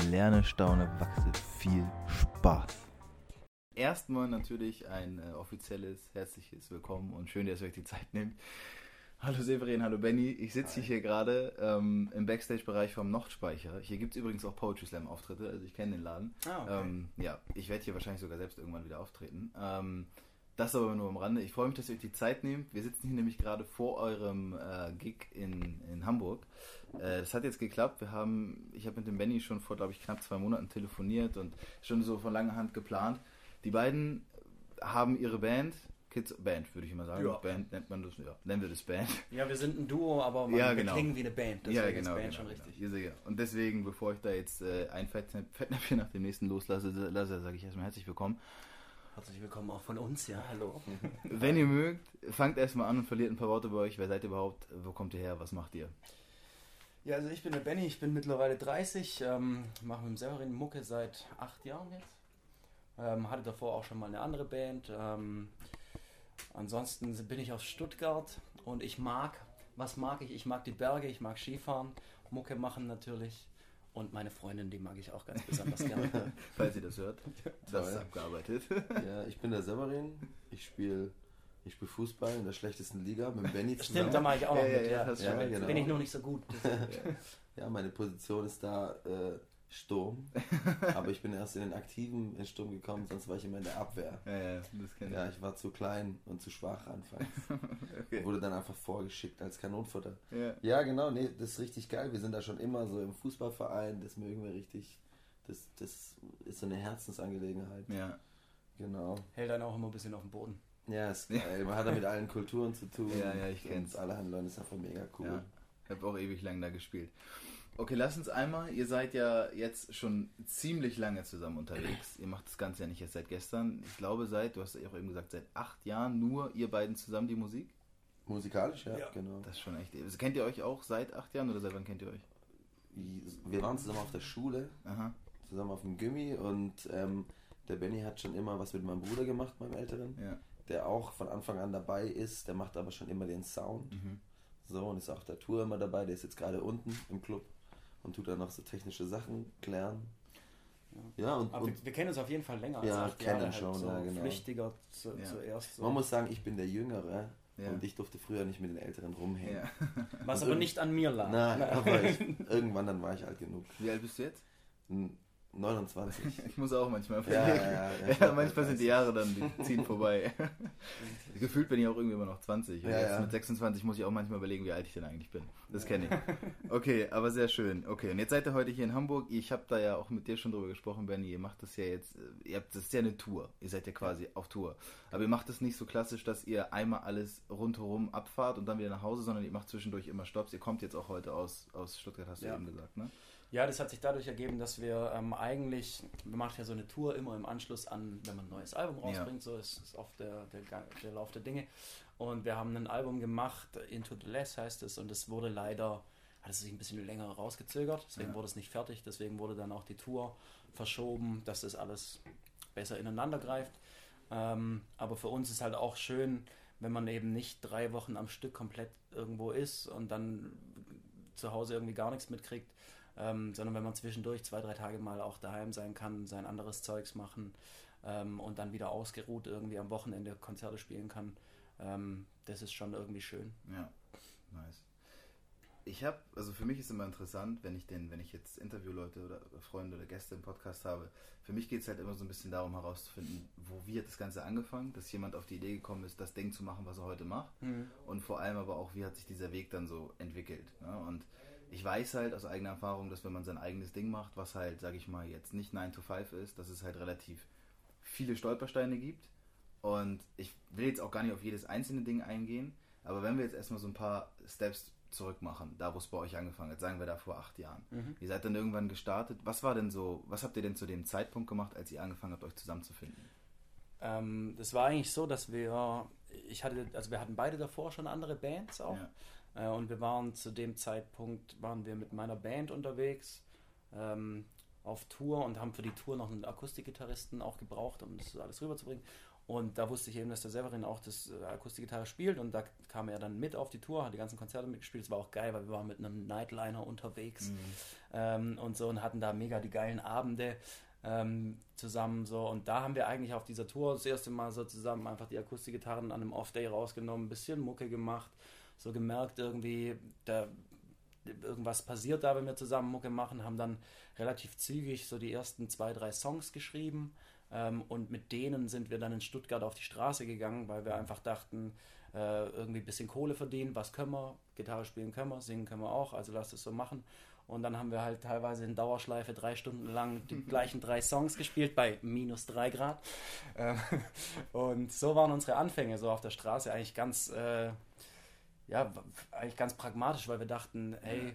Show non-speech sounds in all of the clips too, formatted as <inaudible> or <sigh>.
Lerne, staune, wachse. Viel Spaß. Erstmal natürlich ein äh, offizielles herzliches Willkommen und schön, dass ihr euch die Zeit nehmt. Hallo Severin, hallo Benny. Ich sitze hier gerade ähm, im Backstage-Bereich vom Nochtspeicher. Hier gibt es übrigens auch Poetry Slam-Auftritte, also ich kenne den Laden. Ah, okay. ähm, ja, ich werde hier wahrscheinlich sogar selbst irgendwann wieder auftreten. Ähm, das aber nur am Rande. Ich freue mich, dass ihr euch die Zeit nehmt. Wir sitzen hier nämlich gerade vor eurem äh, Gig in, in Hamburg. Äh, das hat jetzt geklappt. Wir haben, ich habe mit dem Benny schon vor, glaube ich, knapp zwei Monaten telefoniert und schon so von langer Hand geplant. Die beiden haben ihre Band, Kids Band, würde ich immer sagen. Ja. Band nennt man das, ja, nennen wir das Band. Ja, wir sind ein Duo, aber man, Ja, wir genau. klingen wie eine Band. Deswegen ja, ist genau. Band genau, schon genau. richtig. Seht, Und deswegen, bevor ich da jetzt äh, ein Fettnäpf- Fettnäpfchen nach dem nächsten loslasse, lasse, sage ich erstmal herzlich willkommen. Herzlich willkommen auch von uns, ja, hallo. <laughs> Wenn ihr mögt, fangt erstmal an und verliert ein paar Worte bei euch. Wer seid ihr überhaupt? Wo kommt ihr her? Was macht ihr? Ja, also ich bin der Benny, ich bin mittlerweile 30, ähm, mache mit dem Severin Mucke seit acht Jahren jetzt. Ähm, hatte davor auch schon mal eine andere Band. Ähm, ansonsten bin ich aus Stuttgart und ich mag, was mag ich? Ich mag die Berge, ich mag Skifahren, Mucke machen natürlich. Und meine Freundin, die mag ich auch ganz besonders gerne. <laughs> Falls ihr das hört. Das ist abgearbeitet. Ja, ich bin der Severin. Ich spiele ich spiel Fußball in der schlechtesten Liga mit Benny zusammen. Stimmt, da mache ich auch noch Ja, mit. ja, Ja, Ja, recht. Bin ich noch nicht so gut. Ja, meine Position ist da äh, Sturm. <laughs> Aber ich bin erst in den Aktiven in Sturm gekommen, sonst war ich immer in der Abwehr. Ja, ja, das kenn ich. Ja, ich war zu klein und zu schwach anfangs. <laughs> okay. Wurde dann einfach vorgeschickt als Kanonenfutter. Ja. Ja, genau, nee, das ist richtig geil. Wir sind da schon immer so im Fußballverein, das mögen wir richtig. Das, das ist so eine Herzensangelegenheit. ja. Genau. Hält dann auch immer ein bisschen auf dem Boden. Ja, ist geil. Man hat da mit allen Kulturen zu tun. Ja, ja, ich kenn's. Alle Handleute ist einfach mega cool. Ja. Ich habe auch ewig lang da gespielt. Okay, lass uns einmal, ihr seid ja jetzt schon ziemlich lange zusammen unterwegs. Ihr macht das Ganze ja nicht erst seit gestern. Ich glaube seit, du hast ja auch eben gesagt, seit acht Jahren nur ihr beiden zusammen die Musik. Musikalisch, ja, Ja. genau. Das ist schon echt. Also kennt ihr euch auch seit acht Jahren oder seit wann kennt ihr euch? Wir waren zusammen auf der Schule, Aha. zusammen auf dem Gimmi und ähm, der Benny hat schon immer was mit meinem Bruder gemacht, meinem Älteren, Ja. der auch von Anfang an dabei ist. Der macht aber schon immer den Sound. Mhm. So, und ist auch der Tour immer dabei. Der ist jetzt gerade unten im Club und tut dann noch so technische Sachen klären. Ja, und, Aber und wir, wir kennen uns auf jeden Fall länger als Ja, acht kennen Jahre. schon, so ja, genau. Flüchtiger zu, Ja. zuerst. So. man muss sagen, ich bin der Jüngere Ja. und ich durfte früher nicht mit den Älteren rumhängen. ja. Was und aber nicht an mir lag. Nein, aber ich, <laughs> irgendwann dann war ich alt genug. Wie alt bist du jetzt? N- 29. <laughs> Ich muss auch manchmal Ja, überlegen. ja, ja, Ja, manchmal sind die. Jahre dann, die ziehen vorbei. <laughs> Gefühlt bin ich auch irgendwie immer noch 20. Und Ja, jetzt ja. mit 26 muss ich auch manchmal überlegen, wie alt ich denn eigentlich bin. Das kenne ich. <laughs> Okay, aber sehr schön. Okay, und jetzt seid ihr heute hier in Hamburg. Ich habe da ja auch mit dir schon drüber gesprochen, Benny. Ihr macht das ja jetzt, äh, ihr habt, das ist ja eine Tour. Ihr seid ja quasi auf Tour. Aber ihr macht es nicht so klassisch, dass ihr einmal alles rundherum abfahrt und dann wieder nach Hause, sondern ihr macht zwischendurch immer Stopps. Ihr kommt jetzt auch heute aus, aus Stuttgart, hast du eben gesagt, ne? Ja, das hat sich dadurch ergeben, dass wir ähm, eigentlich, wir machen ja so eine Tour immer im Anschluss an, wenn man ein neues Album rausbringt, so ist, ist oft der, der, der Lauf der Dinge. Und wir haben ein Album gemacht, Into the Less heißt es, und es wurde leider, hat es sich ein bisschen länger rausgezögert, deswegen Ja. wurde es nicht fertig, deswegen wurde dann auch die Tour verschoben, dass das alles besser ineinander greift. Ähm, aber für uns ist halt auch schön, wenn man eben nicht drei Wochen am Stück komplett irgendwo ist und dann zu Hause irgendwie gar nichts mitkriegt, ähm, sondern wenn man zwischendurch zwei, drei Tage mal auch daheim sein kann, sein anderes Zeugs machen ähm, und dann wieder ausgeruht irgendwie am Wochenende Konzerte spielen kann, ähm, das ist schon irgendwie schön. Ja, nice. Ich habe, also für mich ist immer interessant, wenn ich den, wenn ich jetzt Interviewleute oder Freunde oder Gäste im Podcast habe, für mich geht es halt immer so ein bisschen darum herauszufinden, wo wie hat das Ganze angefangen, dass jemand auf die Idee gekommen ist, das Ding zu machen, was er heute macht. Und vor allem aber auch, wie hat sich dieser Weg dann so entwickelt. Ne? Und ich weiß halt aus eigener Erfahrung, dass wenn man sein eigenes Ding macht, was halt, sage ich mal, jetzt nicht 9 to 5 ist, dass es halt relativ viele Stolpersteine gibt. Und ich will jetzt auch gar nicht auf jedes einzelne Ding eingehen, aber wenn wir jetzt erstmal so ein paar Steps zurückmachen, da wo es bei euch angefangen hat, sagen wir da vor acht Jahren. Mhm. Ihr seid dann irgendwann gestartet. Was war denn so, was habt ihr denn zu dem Zeitpunkt gemacht, als ihr angefangen habt, euch zusammenzufinden? Ähm, das war eigentlich so, dass wir, ich hatte, also wir hatten beide davor schon andere Bands auch. Äh, und wir waren zu dem Zeitpunkt, waren wir mit meiner Band unterwegs ähm, auf Tour und haben für die Tour noch einen Akustikgitarristen auch gebraucht, um das alles rüberzubringen. Und da wusste ich eben, dass der Severin auch das äh, Akustikgitarre spielt und da kam er dann mit auf die Tour, hat die ganzen Konzerte mitgespielt. Es war auch geil, weil wir waren mit einem Nightliner unterwegs ähm, und so und hatten da mega die geilen Abende ähm, zusammen so und da haben wir eigentlich auf dieser Tour das erste Mal so zusammen einfach die Akustikgitarren an einem Off-Day rausgenommen, ein bisschen Mucke gemacht, so gemerkt irgendwie, da irgendwas passiert da, wenn wir zusammen Mucke machen, haben dann relativ zügig so die ersten zwei, drei Songs geschrieben ähm, und mit denen sind wir dann in Stuttgart auf die Straße gegangen, weil wir einfach dachten, äh, irgendwie ein bisschen Kohle verdienen, was können wir, Gitarre spielen können wir, singen können wir auch, also lass es so machen. Und dann haben wir halt teilweise in Dauerschleife drei Stunden lang die <laughs> gleichen drei Songs gespielt bei minus drei Grad. Ähm, <laughs> und so waren unsere Anfänge so auf der Straße eigentlich ganz, äh, ja, eigentlich ganz pragmatisch, weil wir dachten, hey,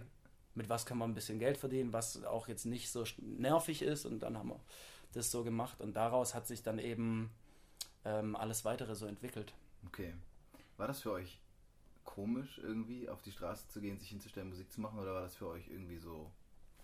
mit was können wir ein bisschen Geld verdienen, was auch jetzt nicht so nervig ist. Und dann haben wir das so gemacht. Und daraus hat sich dann eben ähm, alles weitere so entwickelt. Okay. War das für euch komisch, irgendwie auf die Straße zu gehen, sich hinzustellen, Musik zu machen, oder war das für euch irgendwie so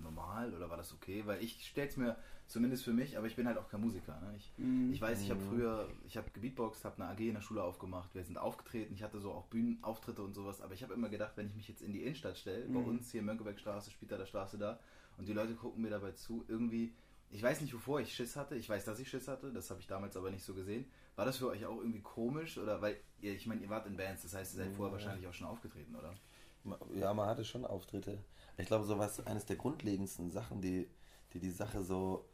normal oder war das okay? Weil ich stelle es mir, zumindest für mich, aber ich bin halt auch kein Musiker. Ne? Ich, ich weiß, ich habe früher, ich habe gebeatboxt, habe eine AG in der Schule aufgemacht, wir sind aufgetreten, ich hatte so auch Bühnenauftritte und sowas, aber ich habe immer gedacht, wenn ich mich jetzt in die Innenstadt stelle, bei Mhm. uns hier Mönckebergstraße, Spieler der Straße da, und die Leute gucken mir dabei zu, irgendwie, ich weiß nicht, wovor ich Schiss hatte, ich weiß, dass ich Schiss hatte, das habe ich damals aber nicht so gesehen. War das für euch auch irgendwie komisch oder weil ihr, ich meine, ihr wart in Bands, das heißt, ihr seid vorher wahrscheinlich auch schon aufgetreten, oder? Ja, man hatte schon Auftritte. Ich glaube, so was eines der grundlegendsten Sachen, die die, die Sache so,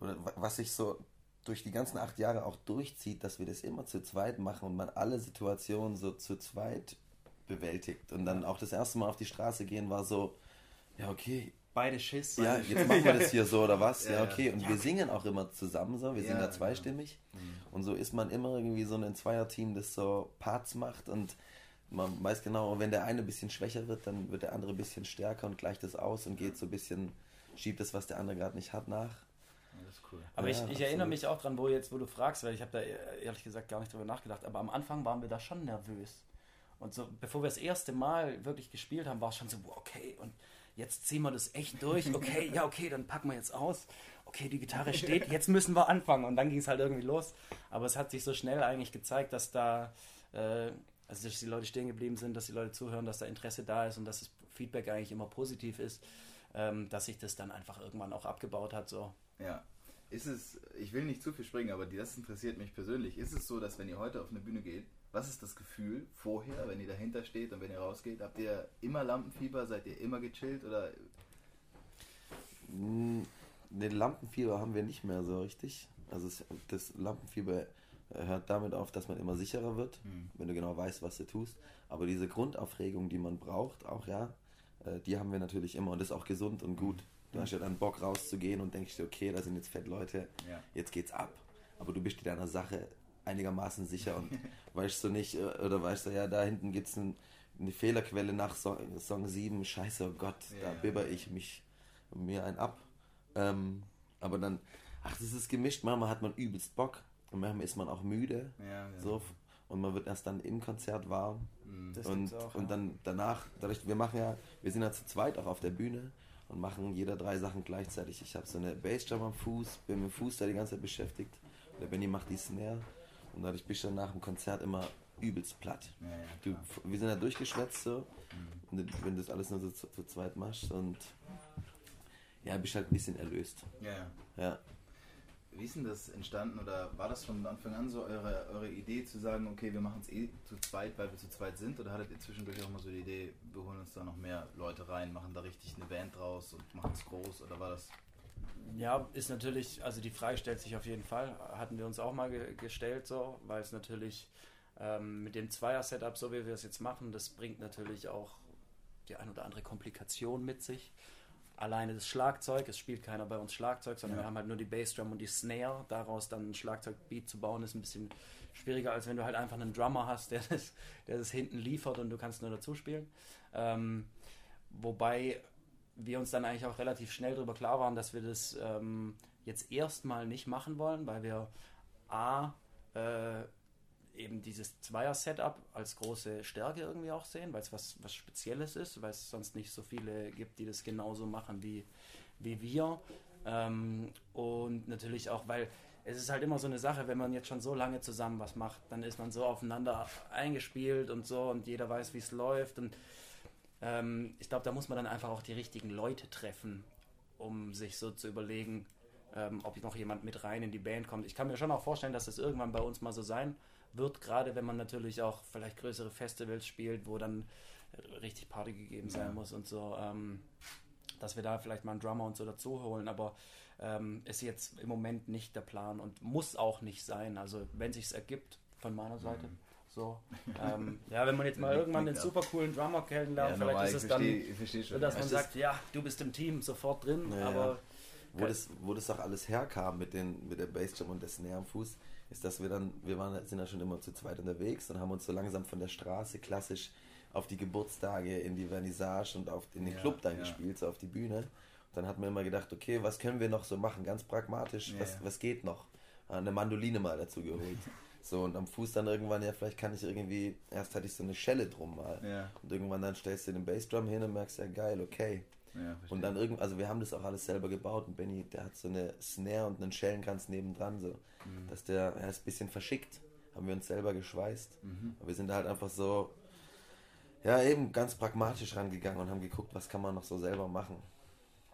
oder wa- was sich so durch die ganzen acht Jahre auch durchzieht, dass wir das immer zu zweit machen und man alle Situationen so zu zweit bewältigt. Und dann auch das erste Mal auf die Straße gehen war so, ja, okay, Beide Schiss. ja, jetzt machen wir das hier so oder was? <laughs> Ja, Ja, ja. okay. Und wir singen auch immer zusammen so, wir Ja, singen da zweistimmig. Und so ist man immer irgendwie so ein Zweierteam, das so Parts macht und man weiß genau, wenn der eine ein bisschen schwächer wird, dann wird der andere ein bisschen stärker und gleicht das aus und geht so ein bisschen, schiebt das, was der andere gerade nicht hat, nach. Ja, das ist cool. Aber Ja, ich, ich erinnere mich auch dran, wo jetzt, wo du fragst, weil ich habe da äh, ehrlich gesagt gar nicht drüber nachgedacht. Aber am Anfang waren wir da schon nervös. Und so, bevor wir das erste Mal wirklich gespielt haben, war es schon so, okay, und jetzt ziehen wir das echt durch. Okay, ja, okay, dann packen wir jetzt aus. Okay, die Gitarre steht, <laughs> jetzt müssen wir anfangen. Und dann ging es halt irgendwie los. Aber es hat sich so schnell eigentlich gezeigt, dass da, äh, also dass die Leute stehen geblieben sind, dass die Leute zuhören, dass da Interesse da ist und dass das Feedback eigentlich immer positiv ist, ähm, dass sich das dann einfach irgendwann auch abgebaut hat. So. Ja. Ist es, ich will nicht zu viel springen, aber das interessiert mich persönlich. Ist es so, dass wenn ihr heute auf eine Bühne geht, was ist das Gefühl vorher, wenn ihr dahinter steht und wenn ihr rausgeht? Habt ihr immer Lampenfieber? Seid ihr immer gechillt? Oder Mm, Den Lampenfieber haben wir nicht mehr so richtig. Also das Lampenfieber hört damit auf, dass man immer sicherer wird, Hm. wenn du genau weißt, was du tust. Aber diese Grundaufregung, die man braucht, auch ja, äh, die haben wir natürlich immer und das ist auch gesund und gut. Du hast ja dann Bock rauszugehen und denkst dir, okay, da sind jetzt fett Leute, Ja. jetzt geht's ab. Aber du bist dir deiner Sache einigermaßen sicher und <laughs> weißt du nicht, äh, oder weißt du, ja, da hinten gibt's ein, eine Fehlerquelle nach Song, Song 7, scheiße, oh Gott, Ja, da bibber ich mich mir ein ab. Ähm, aber dann, ach, das ist gemischt, manchmal hat man übelst Bock und manchmal ist man auch müde. Ja, ja. So, und man wird erst dann im Konzert warm. Mhm. Das und auch, und ja. dann danach, dadurch, wir machen ja, wir sind ja zu zweit auch auf der Bühne und machen jeder drei Sachen gleichzeitig. Ich habe so eine Bassdrum am Fuß, bin mit dem Fuß da die ganze Zeit beschäftigt. Der Benny macht die Snare und dadurch bist du dann nach dem Konzert immer übelst platt. Ja, ja, Du, wir sind ja durchgeschwätzt so, Mhm. und wenn du das alles nur so zu, zu zweit machst und ja, bist halt ein bisschen erlöst. ja, ja. Ja. Wie ist denn das entstanden oder war das von Anfang an so eure, eure Idee zu sagen, okay, wir machen es eh zu zweit, weil wir zu zweit sind? Oder hattet ihr zwischendurch auch mal so die Idee, wir holen uns da noch mehr Leute rein, machen da richtig eine Band draus und machen es groß? Oder war das. Ja, ist natürlich, also die Frage stellt sich auf jeden Fall. Hatten wir uns auch mal ge gestellt, so, weil es natürlich ähm, mit dem Zweier-Setup, so wie wir es jetzt machen, das bringt natürlich auch die ein oder andere Komplikation mit sich. Alleine das Schlagzeug, es spielt keiner bei uns Schlagzeug, sondern Ja. wir haben halt nur die Bassdrum und die Snare. Daraus dann ein Schlagzeugbeat zu bauen, ist ein bisschen schwieriger, als wenn du halt einfach einen Drummer hast, der <laughs> das, der das hinten liefert und du kannst nur dazu spielen. Ähm, wobei wir uns dann eigentlich auch relativ schnell darüber klar waren, dass wir das ähm, jetzt erstmal nicht machen wollen, weil wir A, äh, eben dieses Zweier-Setup als große Stärke irgendwie auch sehen, weil es was, was Spezielles ist, weil es sonst nicht so viele gibt, die das genauso machen wie, wie wir. Ähm, und natürlich auch, weil es ist halt immer so eine Sache, wenn man jetzt schon so lange zusammen was macht, dann ist man so aufeinander eingespielt und so und jeder weiß, wie es läuft. Und ähm, ich glaube, da muss man dann einfach auch die richtigen Leute treffen, um sich so zu überlegen, ähm, ob noch jemand mit rein in die Band kommt. Ich kann mir schon auch vorstellen, dass das irgendwann bei uns mal so sein wird, gerade wenn man natürlich auch vielleicht größere Festivals spielt, wo dann richtig Party gegeben sein ja. muss und so, ähm, dass wir da vielleicht mal einen Drummer und so dazu holen, aber ähm, ist jetzt im Moment nicht der Plan und muss auch nicht sein. Also wenn sich's ergibt von meiner Seite. Mhm. So, ähm, ja, wenn man jetzt mal irgendwann einen super coolen Drummer kennenlernt, ja, vielleicht ist es dann, versteh, dass man sagt, ja, du bist im Team, sofort drin, ja, aber wo das, wo das auch alles herkam mit, den, mit der Bassdrum und der Snare am Fuß, ist, dass wir dann, wir waren, sind ja schon immer zu zweit unterwegs und haben uns so langsam von der Straße klassisch auf die Geburtstage, in die Vernissage und auf, in den ja, Club dann ja. gespielt, so auf die Bühne. Und dann hat man immer gedacht, okay, was können wir noch so machen, ganz pragmatisch, ja, was, was geht noch? Eine Mandoline mal dazu geholt. <laughs> So, und am Fuß dann irgendwann, ja, vielleicht kann ich irgendwie, erst hatte ich so eine Schelle drum mal. Und irgendwann dann stellst du den Bassdrum hin und merkst, ja geil, okay. Ja, und dann irgendwann, also wir haben das auch alles selber gebaut und Benny, der hat so eine Snare und einen Schellenkranz nebendran, so, mhm. dass der, er ist ein bisschen verschickt, haben wir uns selber geschweißt. Mhm. Aber wir sind halt einfach so, ja, eben ganz pragmatisch rangegangen und haben geguckt, was kann man noch so selber machen.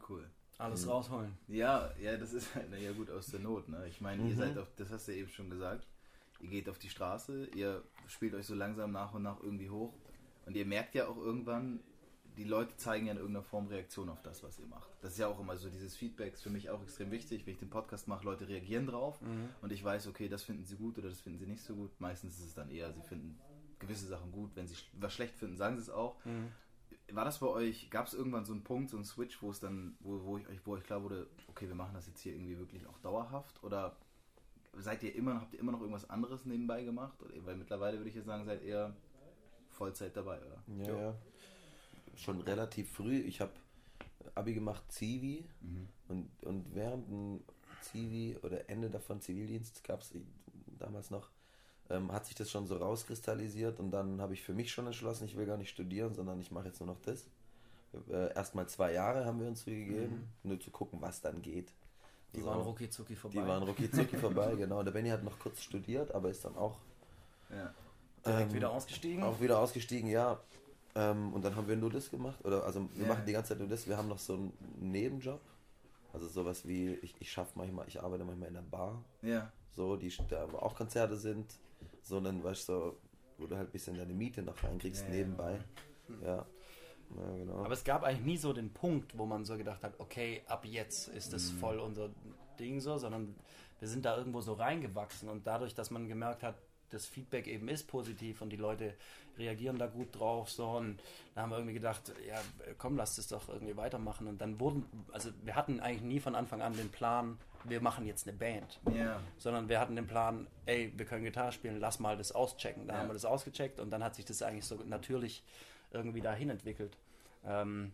Cool. Alles mhm. rausholen. Ja, ja, das ist halt, naja, gut aus der Not, ne? Ich meine, ihr mhm. seid auf, das hast du ja eben schon gesagt, ihr geht auf die Straße, ihr spielt euch so langsam nach und nach irgendwie hoch und ihr merkt ja auch irgendwann, die Leute zeigen ja in irgendeiner Form Reaktion auf das, was ihr macht. Das ist ja auch immer so, dieses Feedback ist für mich auch extrem wichtig. Wenn ich den Podcast mache, Leute reagieren drauf mhm. und ich weiß, okay, das finden sie gut oder das finden sie nicht so gut. Meistens ist es dann eher, sie finden gewisse Sachen gut. Wenn sie was schlecht finden, sagen sie es auch. Mhm. War das bei euch, gab es irgendwann so einen Punkt, so einen Switch, wo es dann, wo, wo, ich, wo euch klar wurde, okay, wir machen das jetzt hier irgendwie wirklich auch dauerhaft? Oder seid ihr immer, habt ihr immer noch irgendwas anderes nebenbei gemacht? Weil mittlerweile würde ich jetzt sagen, seid ihr Vollzeit dabei, oder? Ja, ja schon relativ früh. Ich habe Abi gemacht, Zivi. Mhm. Und, und während dem Zivi oder Ende davon Zivildienst gab es damals noch, ähm, hat sich das schon so rauskristallisiert. Und dann habe ich für mich schon entschlossen, ich will gar nicht studieren, sondern ich mache jetzt nur noch das. Äh, Erstmal zwei Jahre haben wir uns gegeben, mhm. nur zu gucken, was dann geht. Die so. waren rucki zucki vorbei. Die waren rucki zucki vorbei, <laughs> genau. Der Benny hat noch kurz studiert, aber ist dann auch ja. direkt ähm, wieder ausgestiegen. Auch wieder ausgestiegen, ja. Ähm, und dann haben wir nur das gemacht. Oder also wir ja. machen die ganze Zeit nur das. Wir haben noch so einen Nebenjob. Also sowas wie, ich, ich schaffe manchmal, ich arbeite manchmal in der Bar. Ja. So, die da auch Konzerte sind. So dann, weißt du, so, wo du halt ein bisschen deine Miete noch reinkriegst ja, nebenbei. Ja. ja. ja. genau. Aber es gab eigentlich nie so den Punkt, wo man so gedacht hat, okay, ab jetzt ist das mhm. voll unser Ding so, sondern wir sind da irgendwo so reingewachsen und dadurch, dass man gemerkt hat, das Feedback eben ist positiv und die Leute reagieren da gut drauf. So, und da haben wir irgendwie gedacht, ja, komm, lass das doch irgendwie weitermachen. Und dann wurden, also wir hatten eigentlich nie von Anfang an den Plan, wir machen jetzt eine Band. Yeah. Sondern wir hatten den Plan, ey, wir können Gitarre spielen, lass mal das auschecken. Da yeah. haben wir das ausgecheckt und dann hat sich das eigentlich so natürlich irgendwie dahin entwickelt. Ähm,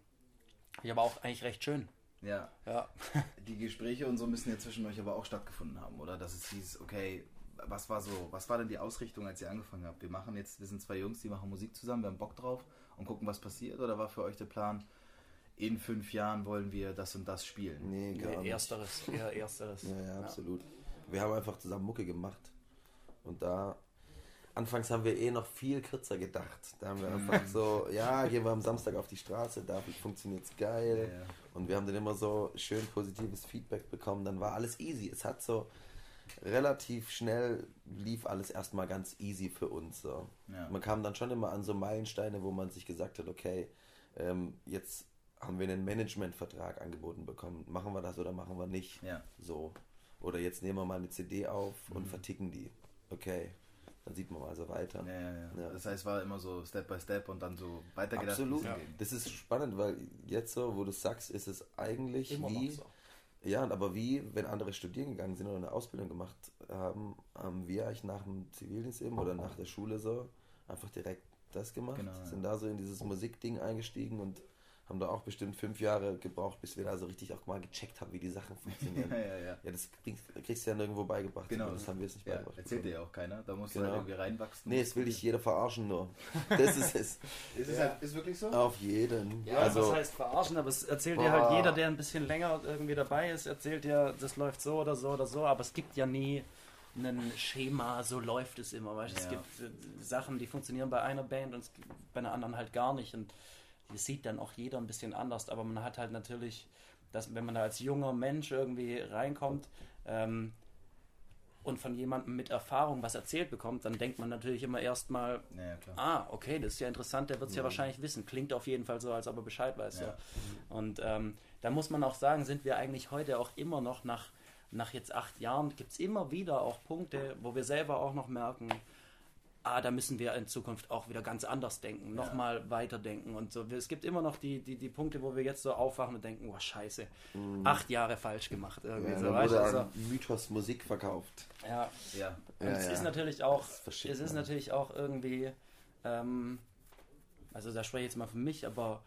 ich aber auch eigentlich recht schön. Ja. ja. Die Gespräche und so müssen ja zwischen euch aber auch stattgefunden haben, oder? Dass es hieß, okay, was war so, was war denn die Ausrichtung, als ihr angefangen habt? Wir machen jetzt, wir sind zwei Jungs, die machen Musik zusammen, wir haben Bock drauf und gucken, was passiert? Oder war für euch der Plan, in fünf Jahren wollen wir das und das spielen? Nee, gar nicht. Ersteres, eher ersteres. ja, ja, absolut. Wir haben einfach zusammen Mucke gemacht. Und da, anfangs haben wir eh noch viel kürzer gedacht. Da haben wir einfach so, <laughs> ja, gehen wir am Samstag auf die Straße, da funktioniert es geil. Ja, ja. Und wir haben dann immer so schön positives Feedback bekommen. Dann war alles easy. Es hat so, relativ schnell lief alles erstmal ganz easy für uns. So. Ja. Man kam dann schon immer an so Meilensteine, wo man sich gesagt hat, okay, ähm, jetzt haben wir einen Managementvertrag angeboten bekommen. Machen wir das oder machen wir nicht? Ja. So. Oder jetzt nehmen wir mal eine CD auf und mhm. verticken die. Okay. Dann sieht man mal so weiter. Ja, ja, ja. Das heißt, es war immer so Step by Step und dann so weitergedacht. Absolut. Das ist spannend, weil jetzt so, wo du sagst, ist es eigentlich immer wie, so Ja, aber wie, wenn andere studieren gegangen sind oder eine Ausbildung gemacht haben, haben wir eigentlich nach dem Zivildienst eben oder nach der Schule so einfach direkt das gemacht. Genau. Sind da so in dieses Musikding eingestiegen und haben da auch bestimmt fünf Jahre gebraucht, bis wir da so richtig auch mal gecheckt haben, wie die Sachen funktionieren. <laughs> Ja, ja, ja. Ja, das kriegst, kriegst du ja nirgendwo beigebracht. Genau. Das haben wir jetzt nicht Ja, beigebracht. erzählt dir ja auch keiner. Da musst Genau. du halt irgendwie reinwachsen. Nee, es will dich jeder verarschen nur. <laughs> Das ist es. Ist es halt, ist wirklich so? Auf jeden. Ja, also, das heißt verarschen, aber es erzählt dir Boah. halt jeder, der ein bisschen länger irgendwie dabei ist, erzählt dir, das läuft so oder so oder so, aber es gibt ja nie ein Schema, so läuft es immer. Weißt? du. Es Ja. gibt äh, Sachen, die funktionieren bei einer Band und es bei einer anderen halt gar nicht. Und das sieht dann auch jeder ein bisschen anders, aber man hat halt natürlich, dass, wenn man da als junger Mensch irgendwie reinkommt, ähm, und von jemandem mit Erfahrung was erzählt bekommt, dann denkt man natürlich immer erstmal, Ja, ja. Ah, okay, das ist ja interessant, der wird es ja wahrscheinlich wissen. Klingt auf jeden Fall so, als ob er Bescheid weiß. Ja. Ja. Und ähm, da muss man auch sagen, sind wir eigentlich heute auch immer noch nach, nach jetzt acht Jahren, gibt es immer wieder auch Punkte, wo wir selber auch noch merken, ah, da müssen wir in Zukunft auch wieder ganz anders denken, nochmal weiterdenken und so. Es gibt immer noch die, die, die Punkte, wo wir jetzt so aufwachen und denken, oh scheiße, acht Jahre falsch gemacht. Irgendwie ja, so, weißt wurde also, Mythos Musik verkauft. ja, Ja. und Ja, es ja. ist natürlich auch, es ist man. natürlich auch irgendwie, ähm, also da spreche ich jetzt mal für mich, aber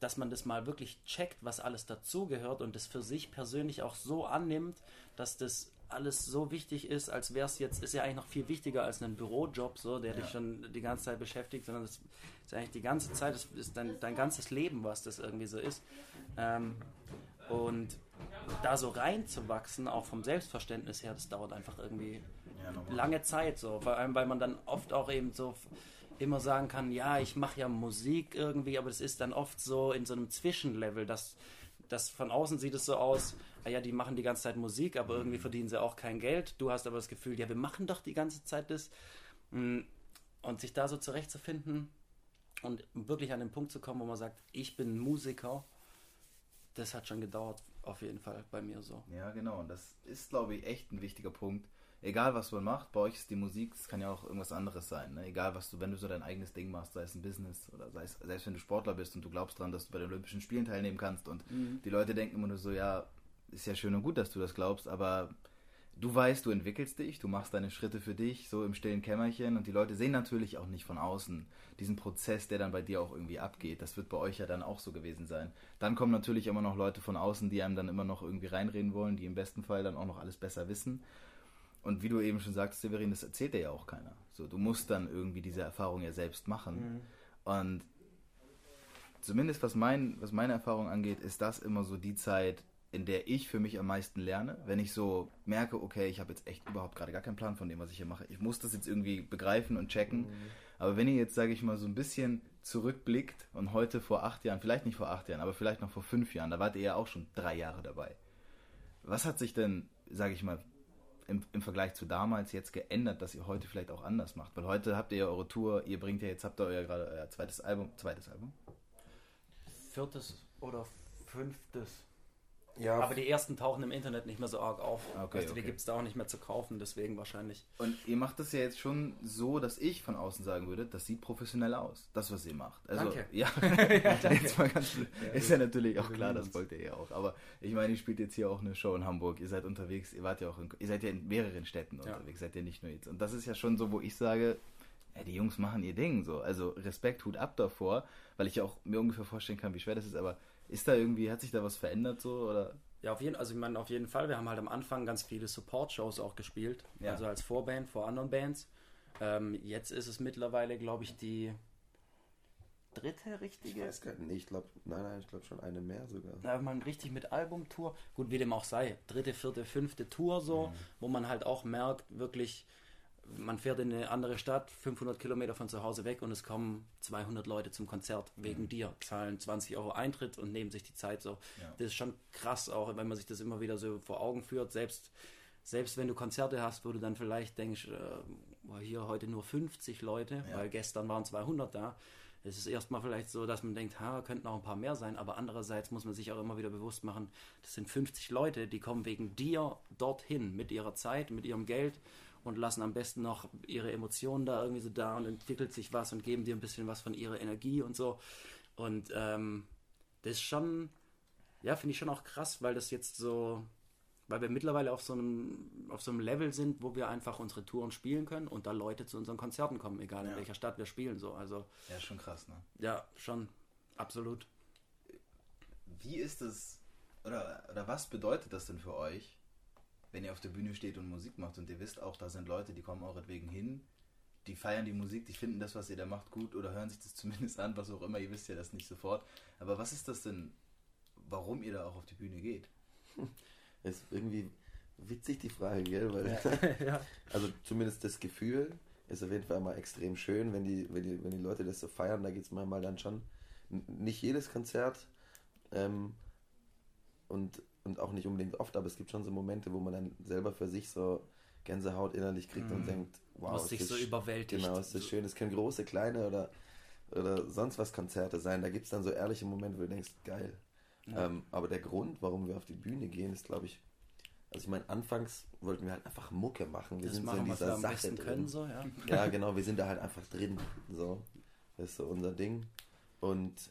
dass man das mal wirklich checkt, was alles dazugehört und das für sich persönlich auch so annimmt, dass das alles so wichtig ist, als wäre es jetzt, ist ja eigentlich noch viel wichtiger als ein Bürojob, so, der Ja. dich schon die ganze Zeit beschäftigt, sondern das ist eigentlich die ganze Zeit, das ist dein, dein ganzes Leben, was das irgendwie so ist. Ähm, und da so reinzuwachsen, auch vom Selbstverständnis her, das dauert einfach irgendwie Ja, lange Zeit so. Vor allem, weil man dann oft auch eben so immer sagen kann, ja, ich mache ja Musik irgendwie, aber das ist dann oft so in so einem Zwischenlevel, dass das von außen sieht es so aus, ah ja, die machen die ganze Zeit Musik, aber irgendwie verdienen sie auch kein Geld. Du hast aber das Gefühl, ja, wir machen doch die ganze Zeit das. Mm, Und sich da so zurechtzufinden und wirklich an den Punkt zu kommen, wo man sagt, ich bin Musiker, das hat schon gedauert, auf jeden Fall bei mir so. Ja, genau. Und das ist, glaube ich, echt ein wichtiger Punkt. Egal, was man macht, bei euch ist die Musik, es kann ja auch irgendwas anderes sein. Ne? Egal, was du, wenn du so dein eigenes Ding machst, sei es ein Business oder sei es, selbst wenn du Sportler bist und du glaubst dran, dass du bei den Olympischen Spielen teilnehmen kannst und die Leute denken immer nur so, ja, ist ja schön und gut, dass du das glaubst, aber du weißt, du entwickelst dich, du machst deine Schritte für dich, so im stillen Kämmerchen und die Leute sehen natürlich auch nicht von außen diesen Prozess, der dann bei dir auch irgendwie abgeht. Das wird bei euch ja dann auch so gewesen sein. Dann kommen natürlich immer noch Leute von außen, die einem dann immer noch irgendwie reinreden wollen, die im besten Fall dann auch noch alles besser wissen. Und wie du eben schon sagst, Severin, das erzählt dir ja auch keiner. So, du musst dann irgendwie diese Erfahrung ja selbst machen. Und zumindest was, mein, was meine Erfahrung angeht, ist das immer so die Zeit, in der ich für mich am meisten lerne. Wenn ich so merke, okay, ich habe jetzt echt überhaupt gerade gar keinen Plan von dem, was ich hier mache. Ich muss das jetzt irgendwie begreifen und checken. Aber wenn ihr jetzt, sage ich mal, so ein bisschen zurückblickt und heute vor acht Jahren, vielleicht nicht vor acht Jahren, aber vielleicht noch vor fünf Jahren, da wart ihr ja auch schon drei Jahre dabei. Was hat sich denn, sage ich mal, im, im Vergleich zu damals jetzt geändert, dass ihr heute vielleicht auch anders macht? Weil heute habt ihr ja eure Tour, ihr bringt ja jetzt, habt ihr euer gerade euer zweites Album, zweites Album? Viertes oder fünftes. Ja, Aber die ersten tauchen im Internet nicht mehr so arg auf. Okay, weißt du, die okay. gibt es da auch nicht mehr zu kaufen, deswegen wahrscheinlich. Und ihr macht das ja jetzt schon so, dass ich von außen sagen würde, das sieht professionell aus, das, was ihr macht. Also, Danke. Ja, <laughs> jetzt mal ganz blöd. ist ja natürlich auch klar, das wollt ihr ja auch. Aber ich meine, ihr spielt jetzt hier auch eine Show in Hamburg, ihr seid unterwegs, ihr wart ja auch in, ihr seid ja in mehreren Städten Ja. unterwegs, seid ihr nicht nur jetzt. Und das ist ja schon so, wo ich sage, ja, die Jungs machen ihr Ding so. Also Respekt, Hut ab davor, weil ich ja auch mir ungefähr vorstellen kann, wie schwer das ist, aber ist da irgendwie, hat sich da was verändert so oder? Ja, auf jeden, also ich meine, auf jeden Fall. Wir haben halt am Anfang ganz viele Support-Shows auch gespielt. Ja. Also als Vorband vor anderen Bands. Ähm, jetzt ist es mittlerweile, glaube ich, die dritte ich richtige. weiß gar nicht. Ich glaube, nein, nein, ich glaube schon eine mehr sogar. Da man richtig mit Albumtour, gut, wie dem auch sei, dritte, vierte, fünfte Tour so, wo man halt auch merkt, wirklich, man fährt in eine andere Stadt, 500 Kilometer von zu Hause weg und es kommen 200 Leute zum Konzert wegen dir, zahlen 20 Euro Eintritt und nehmen sich die Zeit so. Ja. Das ist schon krass auch, wenn man sich das immer wieder so vor Augen führt, selbst selbst wenn du Konzerte hast, wo du dann vielleicht denkst, äh, hier heute nur 50 Leute, Ja. weil gestern waren 200 da. Es ist erstmal vielleicht so, dass man denkt, ha, könnten auch ein paar mehr sein, aber andererseits muss man sich auch immer wieder bewusst machen, das sind 50 Leute, die kommen wegen dir dorthin mit ihrer Zeit, mit ihrem Geld und lassen am besten noch ihre Emotionen da irgendwie so da und entwickelt sich was und geben dir ein bisschen was von ihrer Energie und so. Und ähm, das ist schon, ja, finde ich schon auch krass, weil das jetzt so, weil wir mittlerweile auf so einem, auf so einem Level sind, wo wir einfach unsere Touren spielen können und da Leute zu unseren Konzerten kommen, egal in Ja. welcher Stadt wir spielen. So. Also Ja, schon krass, ne? ja, schon, absolut. Wie ist es, oder, oder was bedeutet das denn für euch, wenn ihr auf der Bühne steht und Musik macht und ihr wisst auch, da sind Leute, die kommen euretwegen hin, die feiern die Musik, die finden das, was ihr da macht, gut oder hören sich das <laughs> zumindest an, was auch immer, ihr wisst ja das nicht sofort. Aber was ist das denn, warum ihr da auch auf die Bühne geht? <laughs> Ist irgendwie witzig die Frage, gell? Weil, <laughs> ja. also zumindest das Gefühl ist auf jeden Fall mal extrem schön, wenn die, wenn die, wenn die Leute das so feiern. Da geht es manchmal dann schon. Nicht jedes Konzert ähm, und, und auch nicht unbedingt oft, aber es gibt schon so Momente, wo man dann selber für sich so Gänsehaut innerlich kriegt und denkt, wow, Was dich das so überwältigt. Genau, ist das schön. Es können große, kleine oder, oder sonst was Konzerte sein. Da gibt es dann so ehrliche Momente, wo du denkst, geil. Ähm, aber der Grund, warum wir auf die Bühne gehen, ist, glaube ich, also ich meine, anfangs wollten wir halt einfach Mucke machen. Wir Das sind so machen, in was wir dieser am Sache drin. können, so, ja. Ja, genau, wir sind da halt einfach drin. So, das ist so unser Ding. Und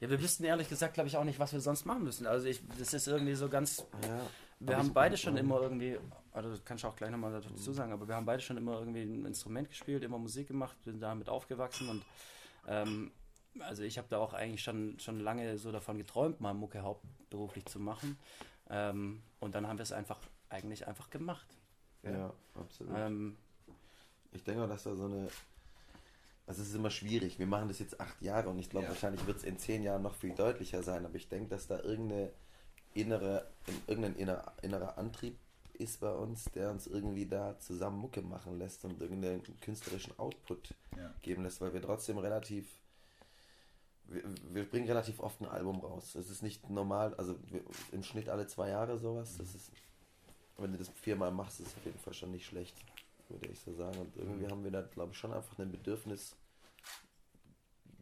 Ja, wir wüssten ehrlich gesagt, glaube ich, auch nicht, was wir sonst machen müssen. Also ich, das ist irgendwie so ganz. ja, Wir haben ich- beide schon ja. immer irgendwie, also das kannst du auch gleich nochmal dazu sagen, aber wir haben beide schon immer irgendwie ein Instrument gespielt, immer Musik gemacht, sind damit aufgewachsen und ähm, also ich habe da auch eigentlich schon, schon lange so davon geträumt, mal Mucke hauptberuflich zu machen. Ähm, und dann haben wir es einfach eigentlich einfach gemacht. ja, absolut. Ähm, Ich denke auch, dass da so eine. Also es ist immer schwierig. Wir machen das jetzt acht Jahre und ich glaube, Ja. wahrscheinlich wird es in zehn Jahren noch viel deutlicher sein. Aber ich denke, dass da irgendeine innere, irgendein inner, innerer Antrieb ist bei uns, der uns irgendwie da zusammen Mucke machen lässt und irgendeinen künstlerischen Output Ja. geben lässt, weil wir trotzdem relativ. Wir, wir bringen relativ oft ein Album raus. Es ist nicht normal, also wir, im Schnitt alle zwei Jahre sowas. Das ist, wenn du das viermal machst, ist es auf jeden Fall schon nicht schlecht, würde ich so sagen. Und irgendwie haben wir da, glaube ich, schon einfach ein Bedürfnis,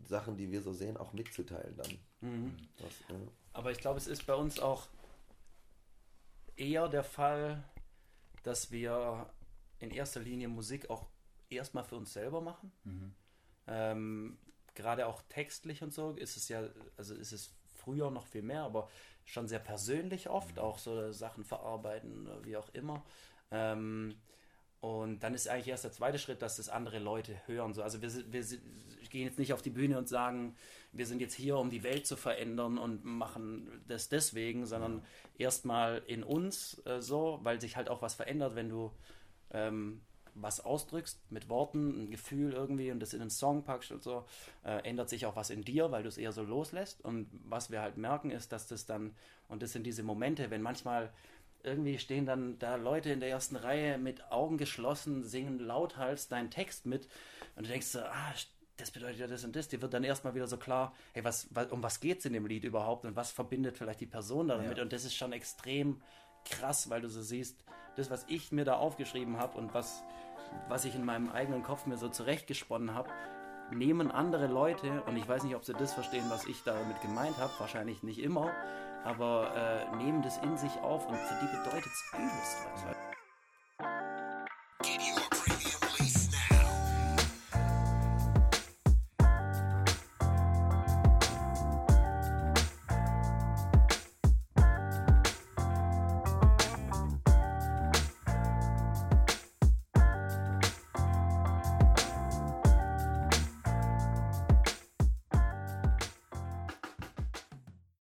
Sachen, die wir so sehen, auch mitzuteilen dann. mhm. Was, ja. Aber ich glaube, es ist bei uns auch eher der Fall, dass wir in erster Linie Musik auch erstmal für uns selber machen. Mhm. Ähm, Gerade auch textlich und so ist es ja, also ist es früher noch viel mehr, aber schon sehr persönlich oft, auch so Sachen verarbeiten, oder wie auch immer. Ähm, und dann ist eigentlich erst der zweite Schritt, dass das andere Leute hören. So, also wir, sind- wir sind- gehen jetzt nicht auf die Bühne und sagen, wir sind jetzt hier, um die Welt zu verändern und machen das deswegen, sondern erstmal in uns äh, so, weil sich halt auch was verändert, wenn du ähm, was ausdrückst mit Worten, ein Gefühl irgendwie und das in einen Song packst und so, äh, ändert sich auch was in dir, weil du es eher so loslässt. Und was wir halt merken, ist, dass das dann, und das sind diese Momente, wenn manchmal irgendwie stehen dann da Leute in der ersten Reihe mit Augen geschlossen, singen lauthals deinen Text mit und du denkst so, ah, das bedeutet ja das und das. Dir wird dann erstmal wieder so klar, hey, was, was, um was geht es in dem Lied überhaupt und was verbindet vielleicht die Person da damit? Ja. Und das ist schon extrem krass, weil du so siehst, das, was ich mir da aufgeschrieben habe und was, was ich in meinem eigenen Kopf mir so zurechtgesponnen habe, nehmen andere Leute, und ich weiß nicht, ob sie das verstehen, was ich damit gemeint habe, wahrscheinlich nicht immer, aber äh, nehmen das in sich auf und für die bedeutet es übelst was.